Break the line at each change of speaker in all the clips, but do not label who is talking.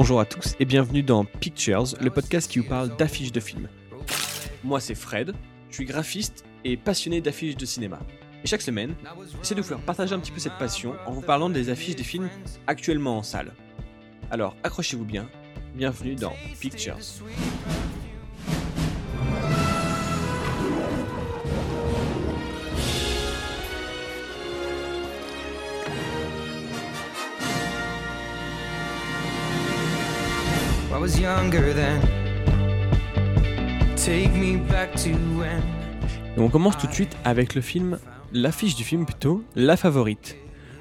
Bonjour à tous et bienvenue dans Pictures, le podcast qui vous parle d'affiches de films. Moi c'est Fred, je suis graphiste et passionné d'affiches de cinéma. Et chaque semaine, j'essaie de vous faire partager un petit peu cette passion en vous parlant des affiches des films actuellement en salle. Alors accrochez-vous bien, bienvenue dans Pictures.
I was younger then. Take me back to when.
Et on commence tout de suite avec le film, l'affiche du film plutôt, La Favorite,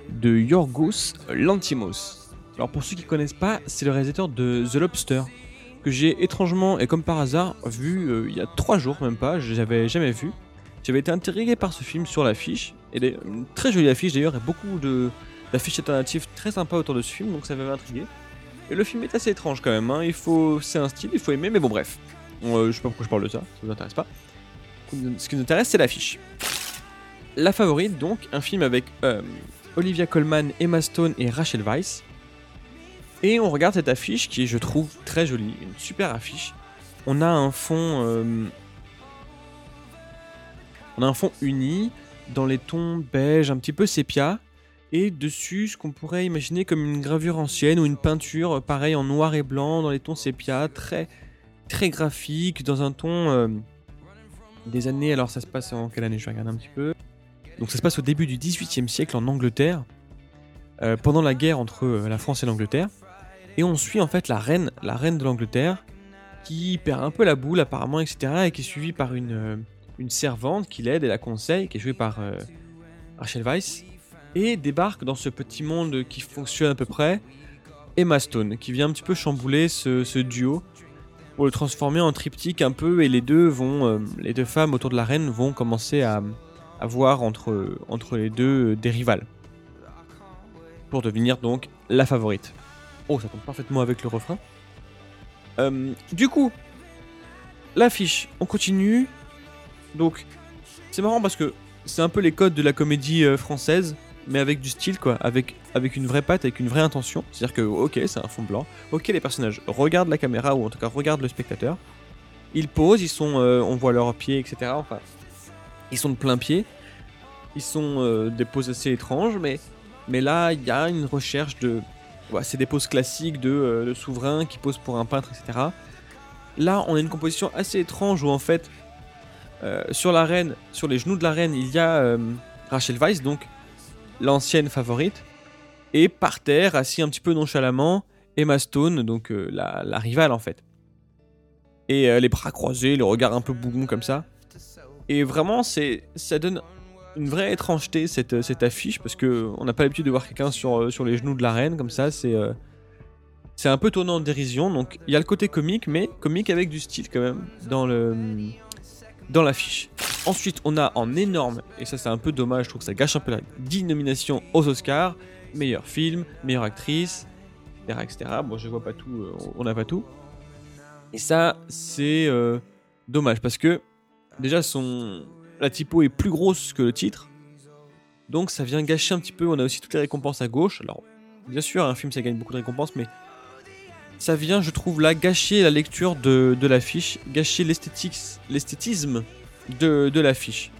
de Yorgos Lantimos. Alors pour ceux qui connaissent pas, c'est le réalisateur de The Lobster, que j'ai étrangement et comme par hasard vu euh, il y a trois jours même pas, je l'avais jamais vu. J'avais été intrigué par ce film sur l'affiche, et une très jolie affiche d'ailleurs, et beaucoup d'affiches alternatives très sympas autour de ce film, donc ça m'avait intrigué. Et le film est assez étrange quand même, hein. il faut, c'est un style, il faut aimer, mais bon bref. Bon, euh, je sais pas pourquoi je parle de ça, ça vous intéresse pas. Ce qui nous intéresse, c'est l'affiche. La favorite, donc, un film avec euh, Olivia Colman, Emma Stone et Rachel Weisz. Et on regarde cette affiche qui est, je trouve, très jolie, une super affiche. On a un fond, euh, on a un fond uni dans les tons beige, un petit peu sépia, et dessus ce qu'on pourrait imaginer comme une gravure ancienne ou une peinture, euh, pareil en noir et blanc dans les tons sépia, très très graphique, dans un ton euh, des années. Alors ça se passe en quelle année? Je vais regarder un petit peu. Donc ça se passe au début du XVIIIe siècle en Angleterre, euh, pendant la guerre entre la France et l'Angleterre. Et on suit en fait la reine, la reine de l'Angleterre, qui perd un peu la boule apparemment, etc. Et qui est suivie par une, une servante qui l'aide et la conseille, qui est jouée par Rachel Weisz. Et débarque dans ce petit monde qui fonctionne à peu près Emma Stone, qui vient un petit peu chambouler ce, duo pour le transformer en triptyque un peu et les deux vont euh, les deux femmes autour de la reine vont commencer à, à voir entre, entre les deux euh, des rivales pour devenir donc la favorite. Oh, ça tombe parfaitement avec le refrain. Euh, du coup, l'affiche, on continue. Donc, c'est marrant parce que c'est un peu les codes de la comédie française, mais avec du style, quoi, avec, avec une vraie patte, avec une vraie intention. C'est-à-dire que, ok, c'est un fond blanc, ok, les personnages regardent la caméra, ou en tout cas regardent le spectateur. Ils posent, ils sont, euh, on voit leurs pieds, etc. Enfin, ils sont de plein pied. Ils sont euh, des poses assez étranges, mais, mais là, il y a une recherche de. c'est des poses classiques de, euh, souverain qui pose pour un peintre, etc. Là, on a une composition assez étrange où en fait, euh, sur la reine, sur les genoux de la reine, il y a Rachel Weisz, donc l'ancienne favorite, et par terre, assis un petit peu nonchalamment, Emma Stone, donc euh, la, rivale en fait. Et euh, les bras croisés, le regard un peu bougon comme ça. Et vraiment, c'est, ça donne une vraie étrangeté cette, euh, cette affiche parce que on n'a pas l'habitude de voir quelqu'un sur, sur les genoux de la reine comme ça. C'est, un peu tournant en dérision. Donc il y a le côté comique, mais comique avec du style quand même dans dans l'affiche. Ensuite, on a en énorme, et ça c'est un peu dommage, je trouve que ça gâche un peu la 10 nominations aux Oscars, meilleur film, meilleure actrice, etc. etc. Bon, je vois pas tout, euh, on n'a pas tout. Et ça, c'est euh, dommage parce que déjà la typo est plus grosse que le titre. Donc ça vient gâcher un petit peu, on a aussi toutes les récompenses à gauche. Alors, bien sûr, un film ça gagne beaucoup de récompenses, mais ça vient, je trouve, là, gâcher la lecture de, de l'affiche, gâcher l'esthétisme de, de l'affiche.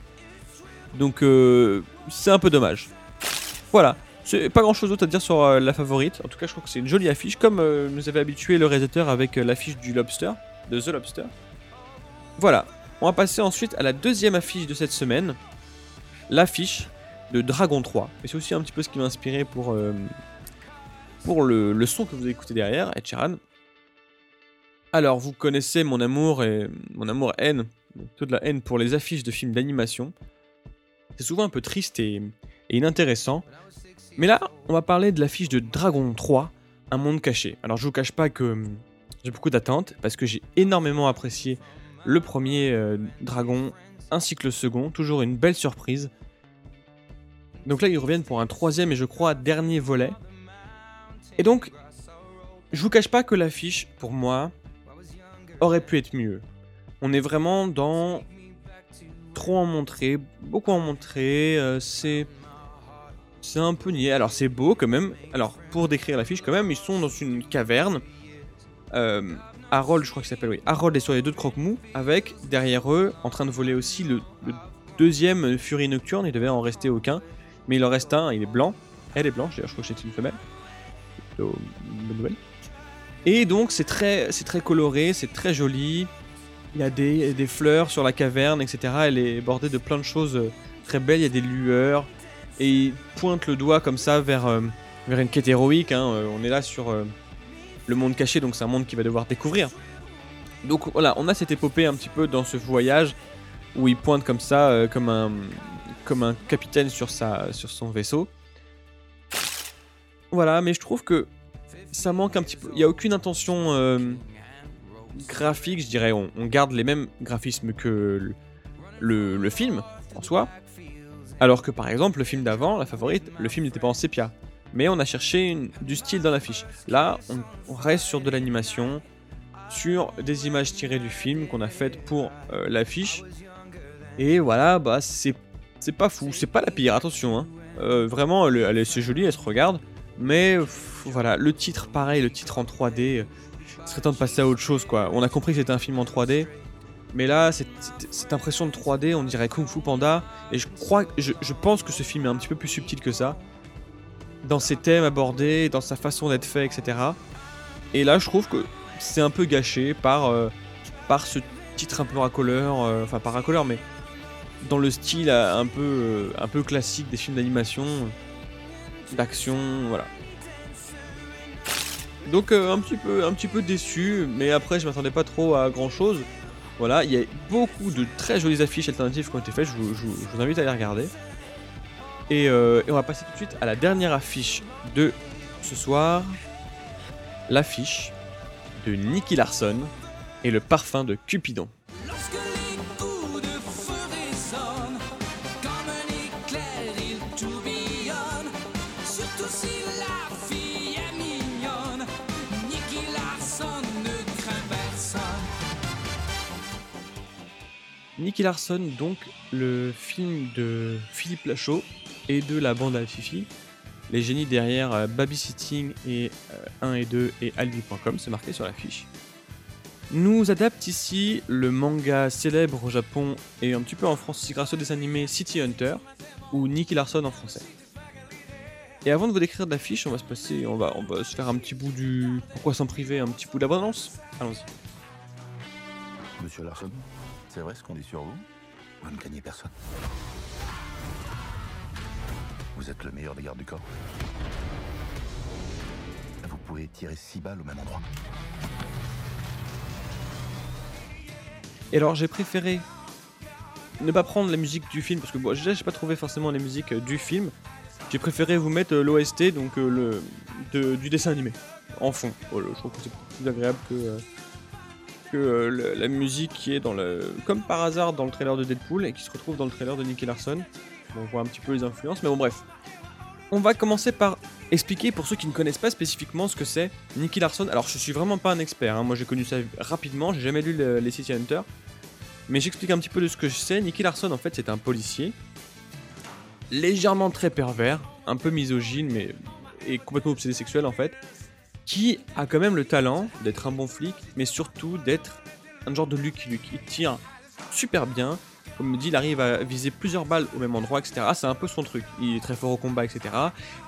Donc, euh, c'est un peu dommage. Voilà. C'est pas grand chose d'autre à dire sur euh, la favorite. En tout cas, je trouve que c'est une jolie affiche, comme euh, nous avait habitué le réalisateur avec l'affiche du Lobster, de The Lobster. Voilà. On va passer ensuite à la deuxième affiche de cette semaine. L'affiche de Dragon 3. Et c'est aussi un petit peu ce qui m'a inspiré pour, pour le, le son que vous écoutez derrière, Ed Sheeran. Alors, vous connaissez mon amour et mon amour-haine, toute la haine pour les affiches de films d'animation. C'est souvent un peu triste et, inintéressant. Mais là, on va parler de l'affiche de Dragon 3, Un monde caché. Alors, je vous cache pas que hum, j'ai beaucoup d'attentes parce que j'ai énormément apprécié le premier euh, Dragon ainsi que le second. Toujours une belle surprise. Donc là, ils reviennent pour un troisième et je crois dernier volet. Et donc, je vous cache pas que l'affiche, pour moi, aurait pu être mieux. On est vraiment dans trop en montrer, beaucoup en montrer. euh, c'est c'est un peu niais. Alors c'est beau quand même. Alors pour décrire l'affiche quand même, ils sont dans une caverne euh, Harold, je crois qu'il s'appelle, oui, Harold est sur les deux de croque-mou, avec derrière eux, en train de voler aussi le, deuxième Furie Nocturne, il devait en rester aucun, mais il en reste un, il est blanc, elle est blanche, d'ailleurs je crois que c'est une femelle, plutôt bonne nouvelle. Et donc c'est très, c'est très coloré, c'est très joli, il y a des, des fleurs sur la caverne, etc. Elle est bordée de plein de choses euh, très belles, il y a des lueurs, et il pointe le doigt comme ça vers, euh, vers une quête héroïque, hein, euh, on est là sur le monde caché, donc c'est un monde qu'il va devoir découvrir. Donc voilà, on a cette épopée un petit peu dans ce voyage où il pointe comme ça, comme, un, comme un capitaine sur, sa, sur son vaisseau. Voilà, mais je trouve que ça manque un petit peu. Il n'y a aucune intention graphique, je dirais. On, garde les mêmes graphismes que le, film en soi. Alors que par exemple, le film d'avant, la favorite, le film n'était pas en sépia. Mais on a cherché du style dans l'affiche. Là, on, reste sur de l'animation, sur des images tirées du film qu'on a faites pour euh, l'affiche. Et voilà, bah c'est pas fou, c'est pas la pire, attention. Hein. Euh, vraiment, elle, elle est- c'est joli, elle se regarde. Mais voilà, le titre, pareil, le titre en 3D, euh, il serait temps de passer à autre chose quoi. On a compris que c'était un film en 3D. Mais là, cette, impression de 3D, on dirait Kung Fu Panda. Et je crois, je, pense que ce film est un petit peu plus subtil que ça. Dans ses thèmes abordés, dans sa façon d'être fait, etc. Et là, je trouve que c'est un peu gâché par, euh, par ce titre un peu racoleur. euh, Enfin, pas racoleur, mais dans le style euh, un peu, un peu classique des films d'animation, d'action, voilà. Donc euh, un petit peu, déçu, mais après je m'attendais pas trop à grand chose. Voilà, il y a beaucoup de très jolies affiches alternatives qui ont été faites, je vous, invite à les regarder. Et, euh, et on va passer tout de suite à la dernière affiche de ce soir. L'affiche de Nicky Larson et le parfum de Cupidon.
Nicky Larson,
donc le film de Philippe Lachaud et de la bande à Fifi. Les génies derrière euh, Babysitting et euh, 1 et 2 et Aldi.com, c'est marqué sur l'affiche. Nous adapte ici le manga célèbre au Japon et un petit peu en France aussi grâce au dessin animé City Hunter ou Nicky Larson en français. Et avant de vous décrire l'affiche, on va se passer, on va, on va se faire un petit bout du pourquoi s'en priver, un petit bout d'abondance. Allons-y.
Monsieur Larson, c'est vrai ce qu'on dit sur vous? Vous ne gagnez personne. Vous êtes le meilleur des gardes du corps. Vous pouvez tirer six balles au même endroit.
Et alors j'ai préféré ne pas prendre la musique du film parce que bon, déjà j'ai pas trouvé forcément les musiques euh, du film. J'ai préféré vous mettre euh, l'OST donc euh, le du dessin animé en fond. Je trouve que c'est plus agréable que que euh, la musique qui est dans le comme par hasard dans le trailer de Deadpool et qui se retrouve dans le trailer de Nicky Larson. On voit un petit peu les influences, mais bon bref. On va commencer par expliquer pour ceux qui ne connaissent pas spécifiquement ce que c'est Nicky Larson. Alors je suis vraiment pas un expert, hein. moi j'ai connu ça rapidement, j'ai jamais lu le- les City Hunter. Mais j'explique un petit peu de ce que je sais. Nicky Larson, en fait, c'est un policier. Légèrement très pervers, un peu misogyne, mais complètement obsédé sexuel, en fait. Qui a quand même le talent d'être un bon flic, mais surtout d'être un genre de Lucky Luke. Il tire super bien. Comme me dit, il arrive à viser plusieurs balles au même endroit, etc. C'est un peu son truc. Il est très fort au combat, etc.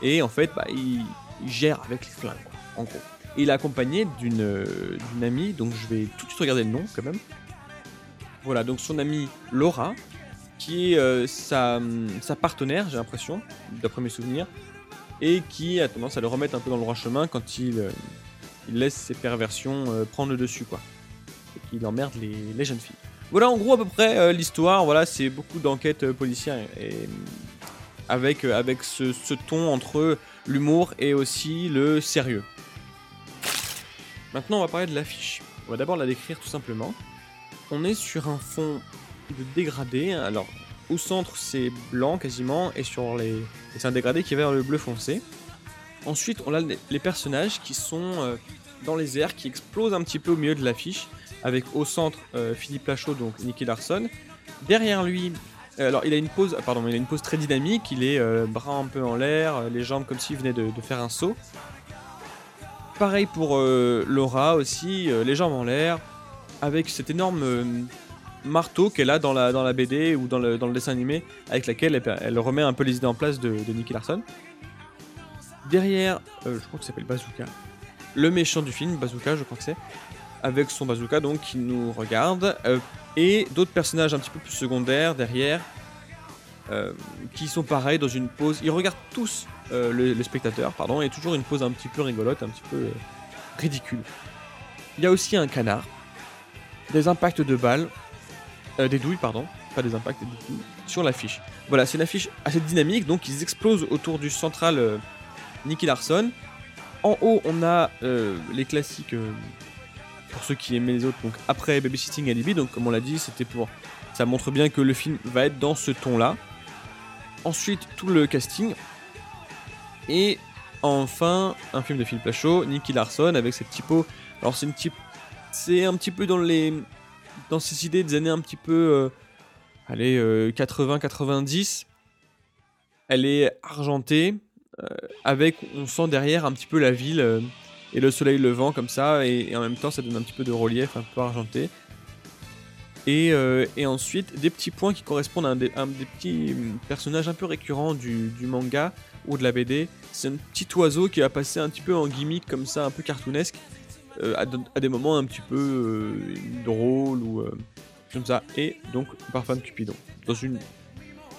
Et en fait, bah, il, gère avec les flingues, en gros. Il est accompagné d'une euh, amie, donc je vais tout de suite regarder le nom quand même. Voilà, donc son amie Laura, qui est euh, sa, sa partenaire, j'ai l'impression, d'après mes souvenirs, et qui a tendance à le remettre un peu dans le droit chemin quand il, euh, laisse ses perversions euh, prendre le dessus, quoi. Et qu'il emmerde les, jeunes filles. Voilà en gros à peu près euh, l'histoire, voilà, c'est beaucoup d'enquêtes policières et, avec, avec ce, ce ton entre l'humour et aussi le sérieux. Maintenant on va parler de l'affiche. On va d'abord la décrire tout simplement on est sur un fond de dégradé. Alors, au centre, c'est blanc quasiment, et sur les. c'est un dégradé qui va vers le bleu foncé. Ensuite, on a les personnages qui sont euh, dans les airs, qui explosent un petit peu au milieu de l'affiche, avec au centre euh, Philippe Lachaud, donc Nicky Larson. Derrière lui, euh, alors il a une pose, pardon, il a une pose très dynamique. Il est bras un peu en l'air, les jambes comme s'il venait de, faire un saut. pareil pour Laura aussi, les jambes en l'air, avec cet énorme marteau qu'elle a dans la, dans la BD ou dans le, dans le dessin animé, avec laquelle elle, remet un peu les idées en place de, de Nicky Larson. Derrière, euh, je crois que s'appelle Bazooka, le méchant du film, Bazooka, je crois que c'est, avec son bazooka donc qui nous regarde, euh, et d'autres personnages un petit peu plus secondaires derrière, euh, qui sont pareils dans une pose. Ils regardent tous euh, le, le spectateur, pardon, et toujours une pose un petit peu rigolote, un petit peu ridicule. Il y a aussi un canard, des impacts de balles, euh, des douilles, pardon, pas des impacts, des douilles, sur l'affiche. Voilà, c'est une affiche assez dynamique, donc ils explosent autour du central euh, Nicky Larson. En haut, on a euh, les classiques euh, pour ceux qui aimaient les autres. Donc après Babysitting Alibi, donc comme on l'a dit, c'était pour ça montre bien que le film va être dans ce ton-là. Ensuite, tout le casting et enfin un film de Phil Plachot, Nicky Larson avec cette typo. Alors c'est une type, c'est un petit peu dans les dans ces idées des années un petit peu euh, allez 80-90. Elle est argentée euh, avec on sent derrière un petit peu la ville euh, et le soleil levant comme ça et, en même temps ça donne un petit peu de relief un peu argenté. Et, euh, ensuite des petits points qui correspondent à des, petits hum, personnages un peu récurrents du, du manga ou de la BD. C'est un petit oiseau qui va passer un petit peu en gimmick comme ça, un peu cartoonesque, euh, à, de- à des moments un petit peu euh, drôles ou euh, comme ça. Et donc parfum de Cupidon dans une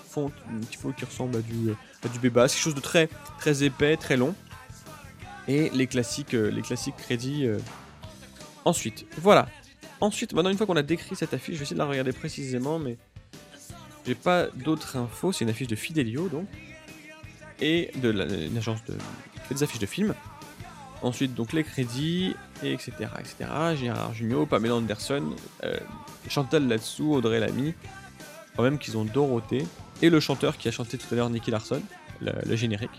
fonte, un petit peu qui ressemble à du, à du quelque chose de très très épais, très long. Et les classiques, euh, les classiques crédits. euh, Ensuite, voilà. Ensuite, maintenant une fois qu'on a décrit cette affiche, je vais essayer de la regarder précisément, mais j'ai pas d'autres infos. C'est une affiche de Fidelio donc et de la, une agence de des affiches de films. Ensuite, donc les crédits, et etc. etc. Gérard Jugnot, Pamela Anderson, euh, Chantal Latsou, Audrey Lamy. Quand même qu'ils ont Dorothée. Et le chanteur qui a chanté tout à l'heure, Nicky Larson, le, générique.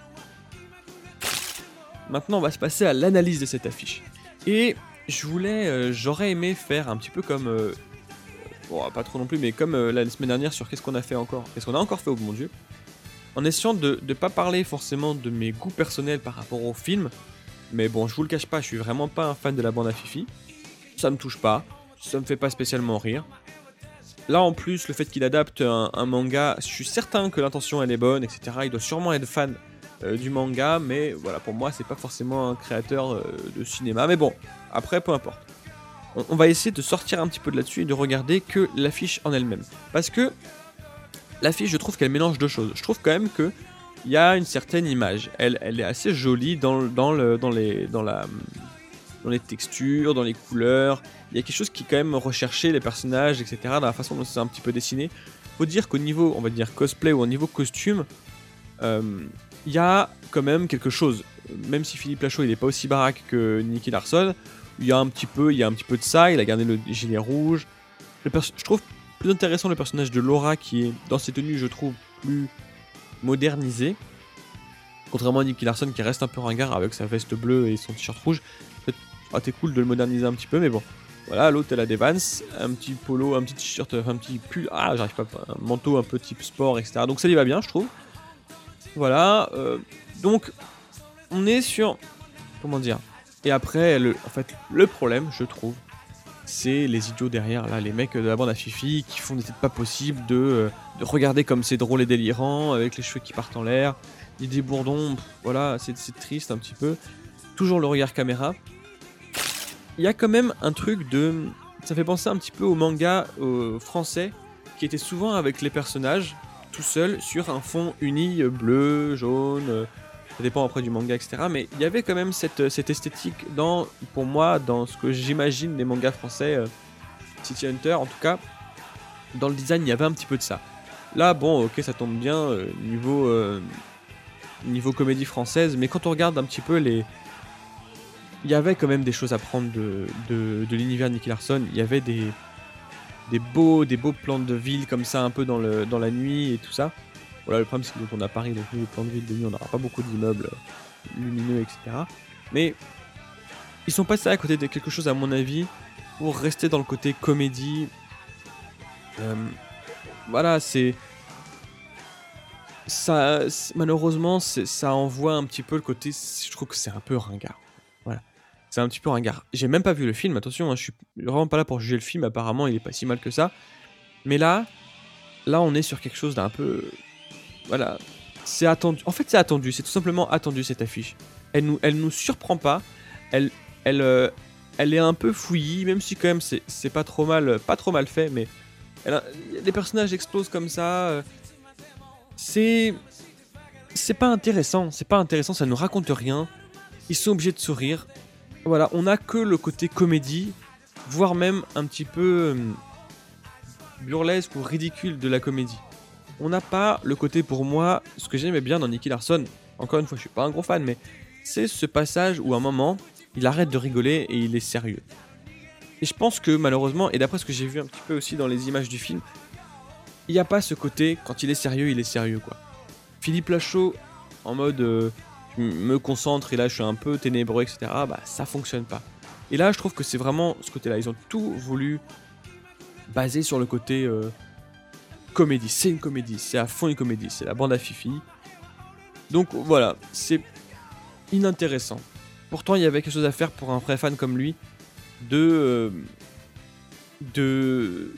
Maintenant, on va se passer à l'analyse de cette affiche. Et je voulais, euh, j'aurais aimé faire un petit peu comme. euh, bon, pas trop non plus, mais comme la semaine dernière sur qu'est-ce qu'on a fait encore. Qu'est-ce qu'on a encore fait, oh mon dieu en essayant de ne pas parler forcément de mes goûts personnels par rapport au film, mais bon, je vous le cache pas, je suis vraiment pas un fan de la bande à Fifi. Ça me touche pas, ça me fait pas spécialement rire. Là en plus, le fait qu'il adapte un, manga, je suis certain que l'intention elle est bonne, etc. Il doit sûrement être fan euh, du manga, mais voilà, pour moi, c'est pas forcément un créateur euh, de cinéma. Mais bon, après, peu importe. On, on va essayer de sortir un petit peu de là-dessus et de regarder que l'affiche en elle-même. Parce que l'affiche, je trouve qu'elle mélange deux choses. Je trouve quand même que il y a une certaine image. Elle, est assez jolie dans, le- dans, le, dans, les, textures, dans les couleurs. Il y a quelque chose qui est quand même recherché, les personnages, etc. Dans la façon dont c'est un petit peu dessiné. Faut dire qu'au niveau, on va dire cosplay ou au niveau costume, euh, il y a quand même quelque chose. Même si Philippe Lachaud il n'est pas aussi baraque que Nicky Larson, il y a un petit peu, il y a un petit peu de ça. Il a gardé le gilet rouge. Je trouve plus intéressant le personnage de Laura qui est dans ses tenues, je trouve, plus modernisé. Contrairement à Nicky Larson qui reste un peu ringard avec sa veste bleue et son t-shirt rouge. Ah, t'es cool de le moderniser un petit peu, mais bon. Voilà, l'autre elle a des Vans, un petit polo, un petit t-shirt, un petit pull, ah j'arrive pas, un manteau un peu type sport, etc. Donc ça lui va bien, je trouve. Voilà, euh, donc on est sur, comment dire, et après, en fait, le problème, je trouve, c'est les idiots derrière, là, les mecs de la bande à Fifi qui font des têtes pas possibles de, euh, de regarder comme c'est drôle et délirant, avec les cheveux qui partent en l'air, il des bourdons, pff, voilà, c'est triste un petit peu. Toujours le regard caméra. Il y a quand même un truc de. Ça fait penser un petit peu au manga euh, français, qui était souvent avec les personnages, tout seuls, sur un fond uni, euh, bleu, jaune, ça dépend après du manga, etc. Mais il y avait quand même cette, cette esthétique dans, pour moi, dans ce que j'imagine des mangas français, euh, City Hunter en tout cas. Dans le design, il y avait un petit peu de ça. Là, bon, ok, ça tombe bien, euh, niveau, euh, niveau comédie française, mais quand on regarde un petit peu les. Il y avait quand même des choses à prendre de, de, de l'univers Nicky Larson. Il y avait des, des, beaux, des beaux plans de ville comme ça, un peu dans, le, dans la nuit et tout ça. Voilà, le problème c'est que on a Paris, donc nous, les plans de ville de nuit, on n'aura pas beaucoup d'immeubles euh, lumineux, etc. Mais ils sont passés à côté de quelque chose, à mon avis, pour rester dans le côté comédie. Euh, voilà, c'est. Malheureusement, ça envoie un petit peu le côté. Je trouve que c'est un peu ringard. Voilà. c'est un petit peu ringard. J'ai même pas vu le film, attention, hein, je suis vraiment pas là pour juger le film, apparemment il est pas si mal que ça. Mais là, là on est sur quelque chose d'un peu... Voilà, c'est attendu. En fait c'est attendu, c'est tout simplement attendu cette affiche. Elle nous, elle nous surprend pas, elle, elle, euh, elle est un peu fouillie, même si quand même c'est c'est pas trop mal, pas trop mal fait, mais elle a- les personnages explosent comme ça. euh, c'est c'est pas intéressant, c'est pas intéressant, ça nous raconte rien. Ils sont obligés de sourire. Voilà, on a que le côté comédie, voire même un petit peu euh, burlesque ou ridicule de la comédie. On n'a pas le côté pour moi, ce que j'aimais bien dans Nicky Larson. Encore une fois, je suis pas un gros fan, mais c'est ce passage où à un moment, il arrête de rigoler et il est sérieux. Et je pense que malheureusement, et d'après ce que j'ai vu un petit peu aussi dans les images du film, il n'y a pas ce côté, quand il est sérieux, il est sérieux quoi. Philippe Lachaud, en mode euh, je me concentre et là je suis un peu ténébreux, etc., bah ça fonctionne pas. Et là je trouve que c'est vraiment ce côté-là. Ils ont tout voulu baser sur le côté euh, comédie. C'est une comédie, c'est à fond une comédie, c'est la bande à Fifi. Donc voilà, c'est inintéressant. Pourtant il y avait quelque chose à faire pour un vrai fan comme lui de. euh, de.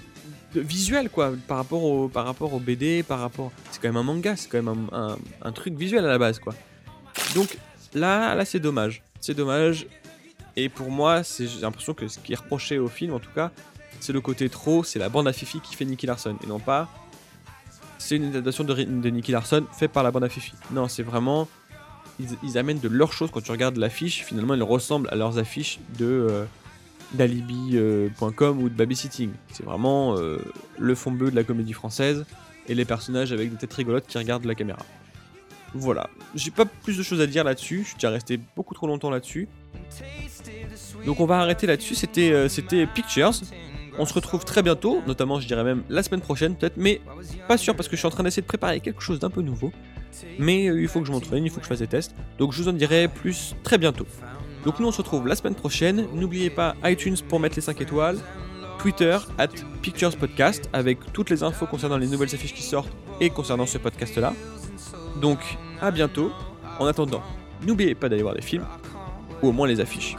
de visuel quoi, par rapport au, par rapport au BD, par rapport. C'est quand même un manga, c'est quand même un, un- truc visuel à la base quoi. Donc là, là c'est dommage. C'est dommage. Et pour moi, j'ai l'impression que ce qui est reproché au film en tout cas, c'est le côté trop, c'est la bande à Fifi qui fait Nicky Larson. Et non pas. C'est une adaptation de, de Nicky Larson faite par la bande à Fifi. Non, c'est vraiment. Ils, amènent de leurs choses quand tu regardes l'affiche. Finalement, elles ressemblent à leurs affiches de. euh, d'alibi.com ou de babysitting. C'est vraiment euh, le fond bleu de la comédie française et les personnages avec des têtes rigolotes qui regardent la caméra. Voilà, j'ai pas plus de choses à dire là-dessus, je suis déjà resté beaucoup trop longtemps là-dessus. Donc on va arrêter là-dessus, euh, c'était Pictures. On se retrouve très bientôt, notamment je dirais même la semaine prochaine peut-être, mais pas sûr parce que je suis en train d'essayer de préparer quelque chose d'un peu nouveau. Mais euh, il faut que je m'entraîne, il faut que je fasse des tests. Donc je vous en dirai plus très bientôt. Donc nous on se retrouve la semaine prochaine. N'oubliez pas iTunes pour mettre les 5 étoiles. Twitter, at Pictures Podcast, avec toutes les infos concernant les nouvelles affiches qui sortent et concernant ce podcast là. Donc à bientôt. En attendant, n'oubliez pas d'aller voir les films, ou au moins les affiches.